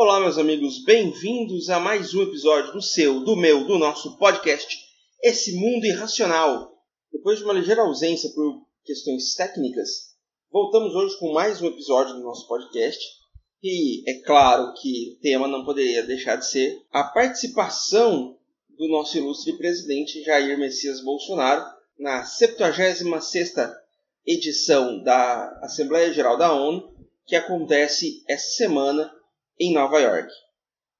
Olá, meus amigos, bem-vindos a mais um episódio do seu, do meu, do nosso podcast Esse Mundo Irracional. Depois de uma ligeira ausência por questões técnicas, voltamos hoje com mais um episódio do nosso podcast. E é claro que o tema não poderia deixar de ser a participação do nosso ilustre presidente Jair Messias Bolsonaro na 76ª edição da Assembleia Geral da ONU, que acontece essa semana em Nova York.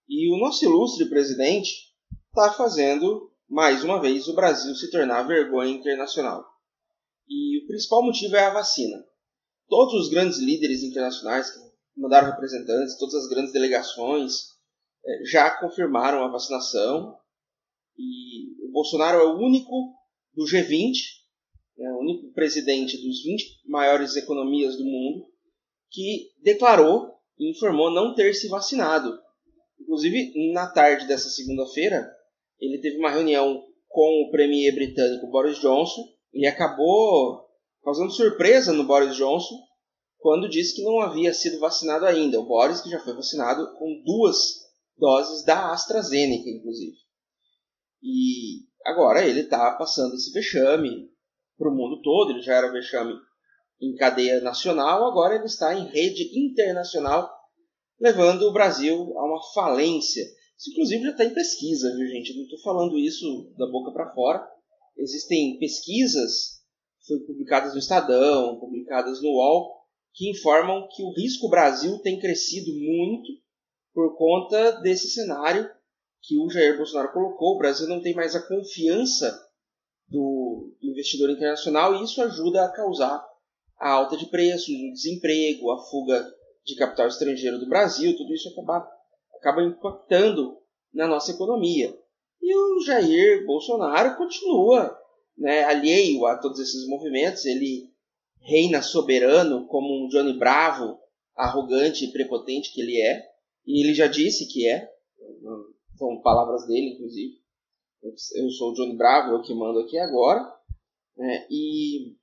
E o nosso ilustre presidente está fazendo, mais uma vez, o Brasil se tornar vergonha internacional. E o principal motivo é a vacina. Todos os grandes líderes internacionais que mandaram representantes, todas as grandes delegações eh, já confirmaram a vacinação. E o Bolsonaro é o único do G20, é o único presidente dos 20 maiores economias do mundo, que declarou e informou não ter se vacinado. Inclusive, na tarde dessa segunda-feira, ele teve uma reunião com o premier britânico Boris Johnson e acabou causando surpresa no Boris Johnson quando disse que não havia sido vacinado ainda. O Boris que já foi vacinado com duas doses da AstraZeneca, inclusive. E agora ele está passando esse vexame para o mundo todo. Ele já era vexame em cadeia nacional, agora ele está em rede internacional, levando o Brasil a uma falência. Isso, inclusive, já está em pesquisa, viu, gente? não estou falando isso da boca para fora. Existem pesquisas publicadas no Estadão, publicadas no UOL, que informam que o risco Brasil tem crescido muito por conta desse cenário que o Jair Bolsonaro colocou. O Brasil não tem mais a confiança do investidor internacional e isso ajuda a causar a alta de preços, o desemprego, a fuga de capital estrangeiro do Brasil, tudo isso acaba, acaba impactando na nossa economia. E o Jair Bolsonaro continua né, alheio a todos esses movimentos, ele reina soberano como um Johnny Bravo, arrogante e prepotente que ele é, e ele já disse que é, são palavras dele, inclusive. Eu sou o Johnny Bravo, eu que mando aqui agora. Né, e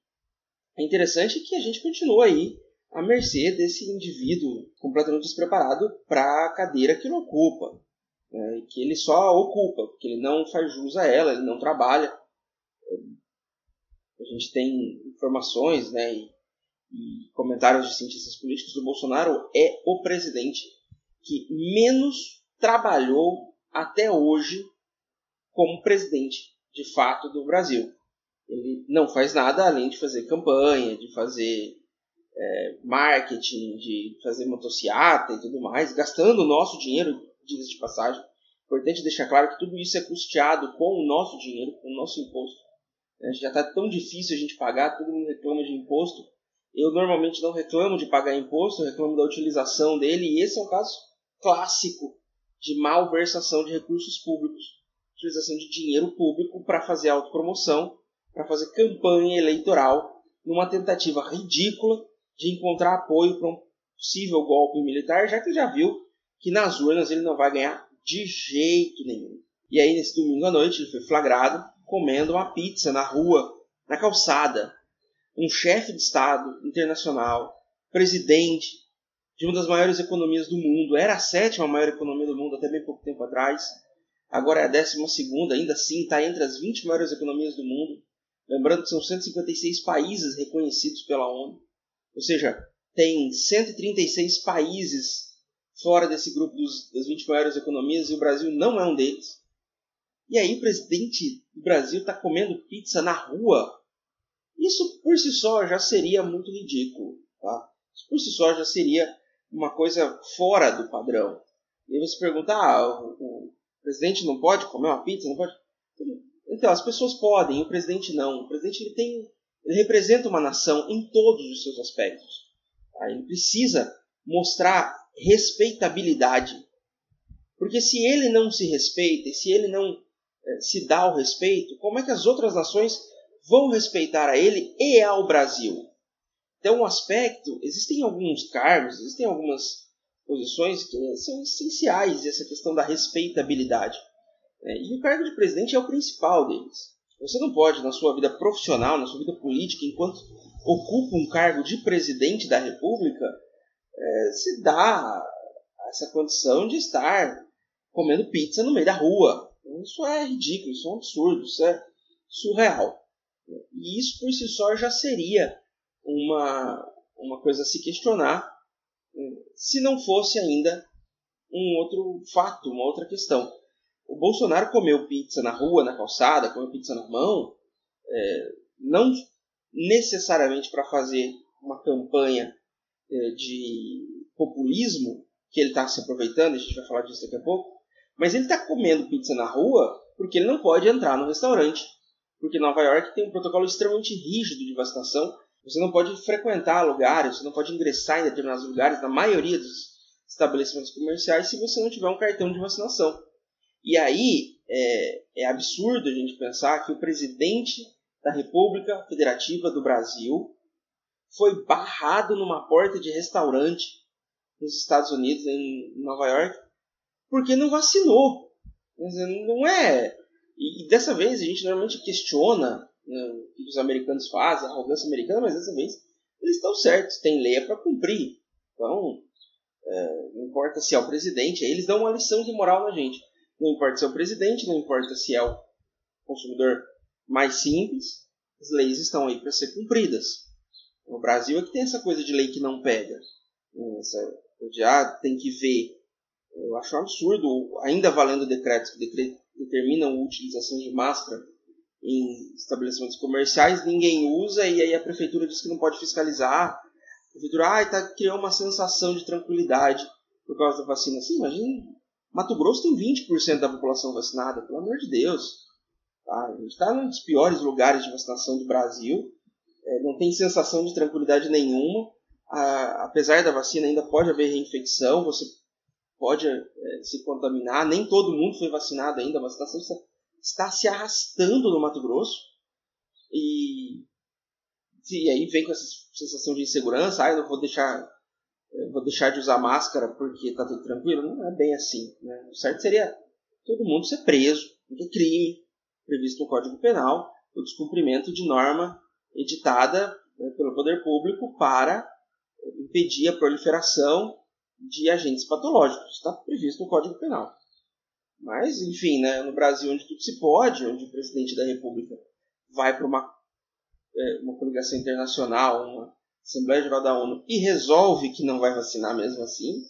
é interessante que a gente continua aí à mercê desse indivíduo completamente despreparado para a cadeira que ele ocupa. Né? Que ele só ocupa, porque ele não faz jus a ela, ele não trabalha. A gente tem informações né, e, e comentários de cientistas políticos do Bolsonaro é o presidente que menos trabalhou até hoje como presidente de fato do Brasil ele não faz nada além de fazer campanha, de fazer é, marketing, de fazer motociata e tudo mais, gastando o nosso dinheiro, diga de passagem. Importante deixar claro que tudo isso é custeado com o nosso dinheiro, com o nosso imposto. É, já está tão difícil a gente pagar, todo mundo reclama de imposto. Eu normalmente não reclamo de pagar imposto, reclamo da utilização dele, e esse é um caso clássico de malversação de recursos públicos, utilização de dinheiro público para fazer autopromoção para fazer campanha eleitoral numa tentativa ridícula de encontrar apoio para um possível golpe militar, já que já viu que nas urnas ele não vai ganhar de jeito nenhum. E aí, nesse domingo à noite, ele foi flagrado comendo uma pizza na rua, na calçada. Um chefe de Estado internacional, presidente de uma das maiores economias do mundo, era a sétima maior economia do mundo até bem pouco tempo atrás, agora é a décima segunda, ainda assim está entre as 20 maiores economias do mundo. Lembrando que são 156 países reconhecidos pela ONU, ou seja, tem 136 países fora desse grupo dos, das 20 maiores economias e o Brasil não é um deles. E aí o presidente do Brasil está comendo pizza na rua. Isso por si só já seria muito ridículo. Tá? Isso por si só já seria uma coisa fora do padrão. E aí você pergunta, ah, o, o presidente não pode comer uma pizza? Não pode? Então, as pessoas podem, o presidente não. O presidente ele tem, ele representa uma nação em todos os seus aspectos. Tá? Ele precisa mostrar respeitabilidade. Porque se ele não se respeita, se ele não é, se dá o respeito, como é que as outras nações vão respeitar a ele e ao Brasil? Então, um aspecto, existem alguns cargos, existem algumas posições que são essenciais essa questão da respeitabilidade. É, e o cargo de presidente é o principal deles. Você não pode, na sua vida profissional, na sua vida política, enquanto ocupa um cargo de presidente da República, é, se dar essa condição de estar comendo pizza no meio da rua. Isso é ridículo, isso é um absurdo, isso é surreal. E isso por si só já seria uma, uma coisa a se questionar se não fosse ainda um outro fato, uma outra questão. O Bolsonaro comeu pizza na rua, na calçada, comeu pizza na mão, é, não necessariamente para fazer uma campanha é, de populismo, que ele está se aproveitando, a gente vai falar disso daqui a pouco, mas ele está comendo pizza na rua porque ele não pode entrar no restaurante. Porque Nova York tem um protocolo extremamente rígido de vacinação. Você não pode frequentar lugares, você não pode ingressar em determinados lugares, na maioria dos estabelecimentos comerciais, se você não tiver um cartão de vacinação. E aí é, é absurdo a gente pensar que o presidente da República Federativa do Brasil foi barrado numa porta de restaurante nos Estados Unidos, em Nova York, porque não vacinou. Não é. E dessa vez a gente normalmente questiona né, o que os americanos fazem, a arrogância americana, mas dessa vez eles estão certos, tem lei para cumprir. Então, é, não importa se é o presidente, eles dão uma lição de moral na gente. Não importa se é o presidente, não importa se é o consumidor mais simples, as leis estão aí para ser cumpridas. No Brasil é que tem essa coisa de lei que não pega. Essa, de, ah, tem que ver. Eu acho um absurdo, ainda valendo decretos que determinam a utilização de máscara em estabelecimentos comerciais, ninguém usa e aí a prefeitura diz que não pode fiscalizar. A prefeitura ah, tá, criou uma sensação de tranquilidade por causa da vacina. Sim, imagina, Mato Grosso tem 20% da população vacinada, pelo amor de Deus. Tá? A gente está num dos piores lugares de vacinação do Brasil, é, não tem sensação de tranquilidade nenhuma. A, apesar da vacina, ainda pode haver reinfecção, você pode é, se contaminar. Nem todo mundo foi vacinado ainda, a vacinação está, está se arrastando no Mato Grosso. E, e aí vem com essa sensação de insegurança, ah, eu não vou deixar vou deixar de usar máscara porque está tudo tranquilo. Não é bem assim. Né? O certo seria todo mundo ser preso, porque é crime previsto no Código Penal, o descumprimento de norma editada né, pelo poder público para impedir a proliferação de agentes patológicos. Está previsto no Código Penal. Mas, enfim, né, no Brasil, onde tudo se pode, onde o presidente da República vai para uma, é, uma coligação internacional, uma Assembleia Geral da ONU e resolve que não vai vacinar mesmo assim,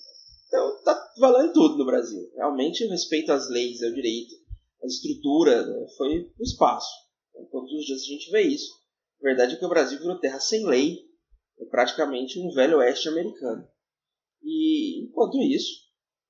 então tá valendo tudo no Brasil. Realmente o respeito às leis, ao direito, à estrutura, né, foi o espaço. Então, todos os dias a gente vê isso. A verdade é que o Brasil virou terra sem lei, é praticamente um velho oeste americano. E enquanto isso,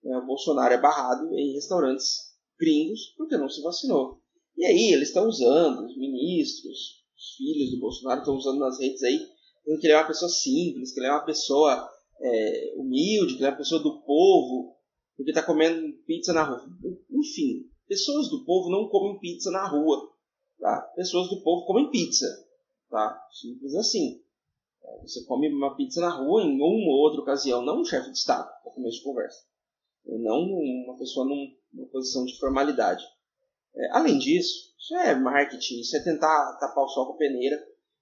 né, o Bolsonaro é barrado em restaurantes gringos porque não se vacinou. E aí eles estão usando, os ministros, os filhos do Bolsonaro estão usando nas redes aí que ele é uma pessoa simples, que ele é uma pessoa é, humilde, que ele é uma pessoa do povo, porque está comendo pizza na rua. Enfim, pessoas do povo não comem pizza na rua. Tá? Pessoas do povo comem pizza. Tá? Simples assim. É, você come uma pizza na rua em uma ou outra ocasião, não um chefe de Estado, para começo de conversa. Não uma pessoa numa posição de formalidade. É, além disso, isso é marketing, isso é tentar tapar o sol com a peneira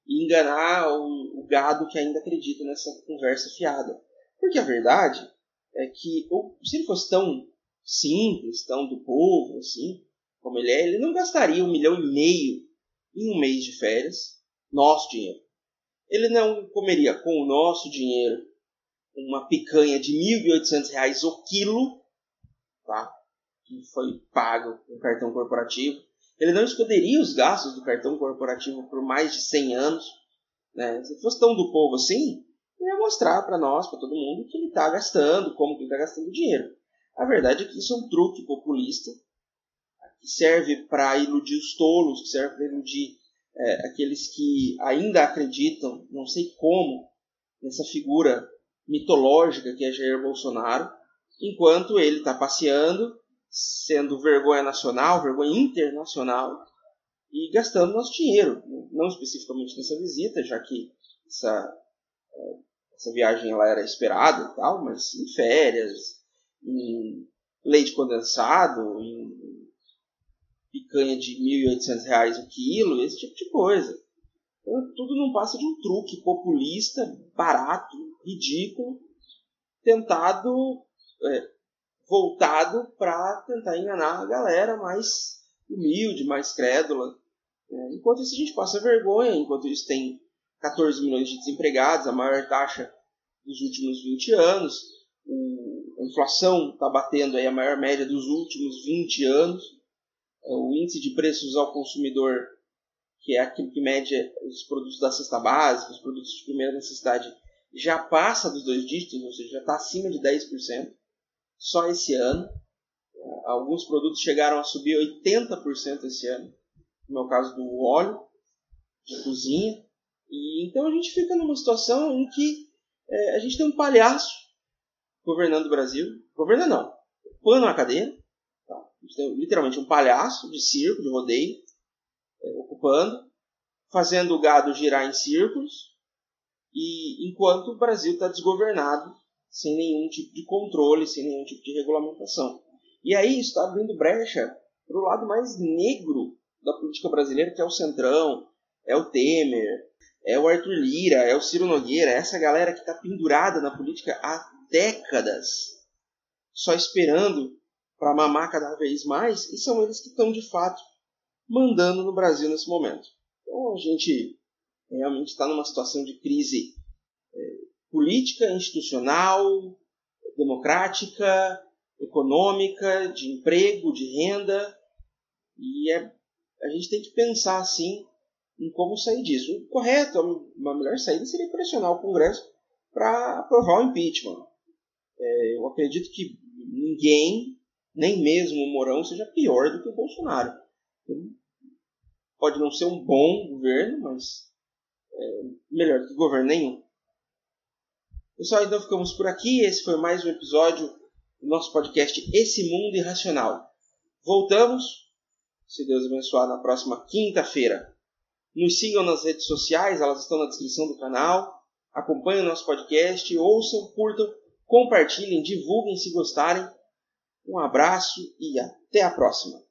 e enganar o, o gado que ainda acredita nessa conversa fiada. Porque a verdade é que se ele fosse tão simples, tão do povo, assim, como ele é, ele não gastaria um milhão e meio em um mês de férias, nosso dinheiro. Ele não comeria com o nosso dinheiro uma picanha de R$ 1.800 o quilo, tá? que foi pago com cartão corporativo, ele não esconderia os gastos do cartão corporativo por mais de 100 anos. Né? Se fosse tão do povo assim, ele ia mostrar para nós, para todo mundo, que ele está gastando, como que ele está gastando dinheiro. A verdade é que isso é um truque populista que serve para iludir os tolos, que serve para iludir é, aqueles que ainda acreditam, não sei como, nessa figura mitológica que é Jair Bolsonaro, enquanto ele está passeando sendo vergonha nacional, vergonha internacional e gastando nosso dinheiro, não especificamente nessa visita, já que essa, é, essa viagem ela era esperada e tal, mas em férias, em leite condensado, em picanha de R$ 1.800 o quilo, esse tipo de coisa. Então, tudo não passa de um truque populista, barato, ridículo, tentado é, voltado para tentar enganar a galera mais humilde, mais crédula. É, enquanto isso a gente passa vergonha, enquanto isso tem 14 milhões de desempregados, a maior taxa dos últimos 20 anos, o, a inflação está batendo aí a maior média dos últimos 20 anos, o índice de preços ao consumidor, que é aquilo que mede os produtos da cesta básica, os produtos de primeira necessidade, já passa dos dois dígitos, ou seja, já está acima de 10% só esse ano. Alguns produtos chegaram a subir 80% esse ano, no meu caso do óleo de cozinha. E então a gente fica numa situação em que é, a gente tem um palhaço governando o Brasil. Governando não, pano na cadeira. Tá? A gente tem literalmente um palhaço de circo, de rodeio, é, ocupando, fazendo o gado girar em círculos, e enquanto o Brasil está desgovernado sem nenhum tipo de controle, sem nenhum tipo de regulamentação. E aí está abrindo brecha para o lado mais negro da política brasileira, que é o Centrão, é o Temer, é o Arthur Lira, é o Ciro Nogueira, é essa galera que está pendurada na política há décadas, só esperando para mamar cada vez mais, e são eles que estão de fato mandando no Brasil nesse momento. Então a gente realmente está numa situação de crise política, institucional, democrática, econômica, de emprego, de renda. E é, a gente tem que pensar assim em como sair disso. O correto, a melhor saída seria pressionar o Congresso para aprovar o impeachment. É, eu acredito que ninguém, nem mesmo o Mourão, seja pior do que o Bolsonaro. Pode não ser um bom governo, mas é melhor do que governo nenhum. Pessoal, então ficamos por aqui. Esse foi mais um episódio do nosso podcast Esse Mundo Irracional. Voltamos, se Deus abençoar, na próxima quinta-feira. Nos sigam nas redes sociais, elas estão na descrição do canal. Acompanhem o nosso podcast, ouçam, curtam, compartilhem, divulguem se gostarem. Um abraço e até a próxima!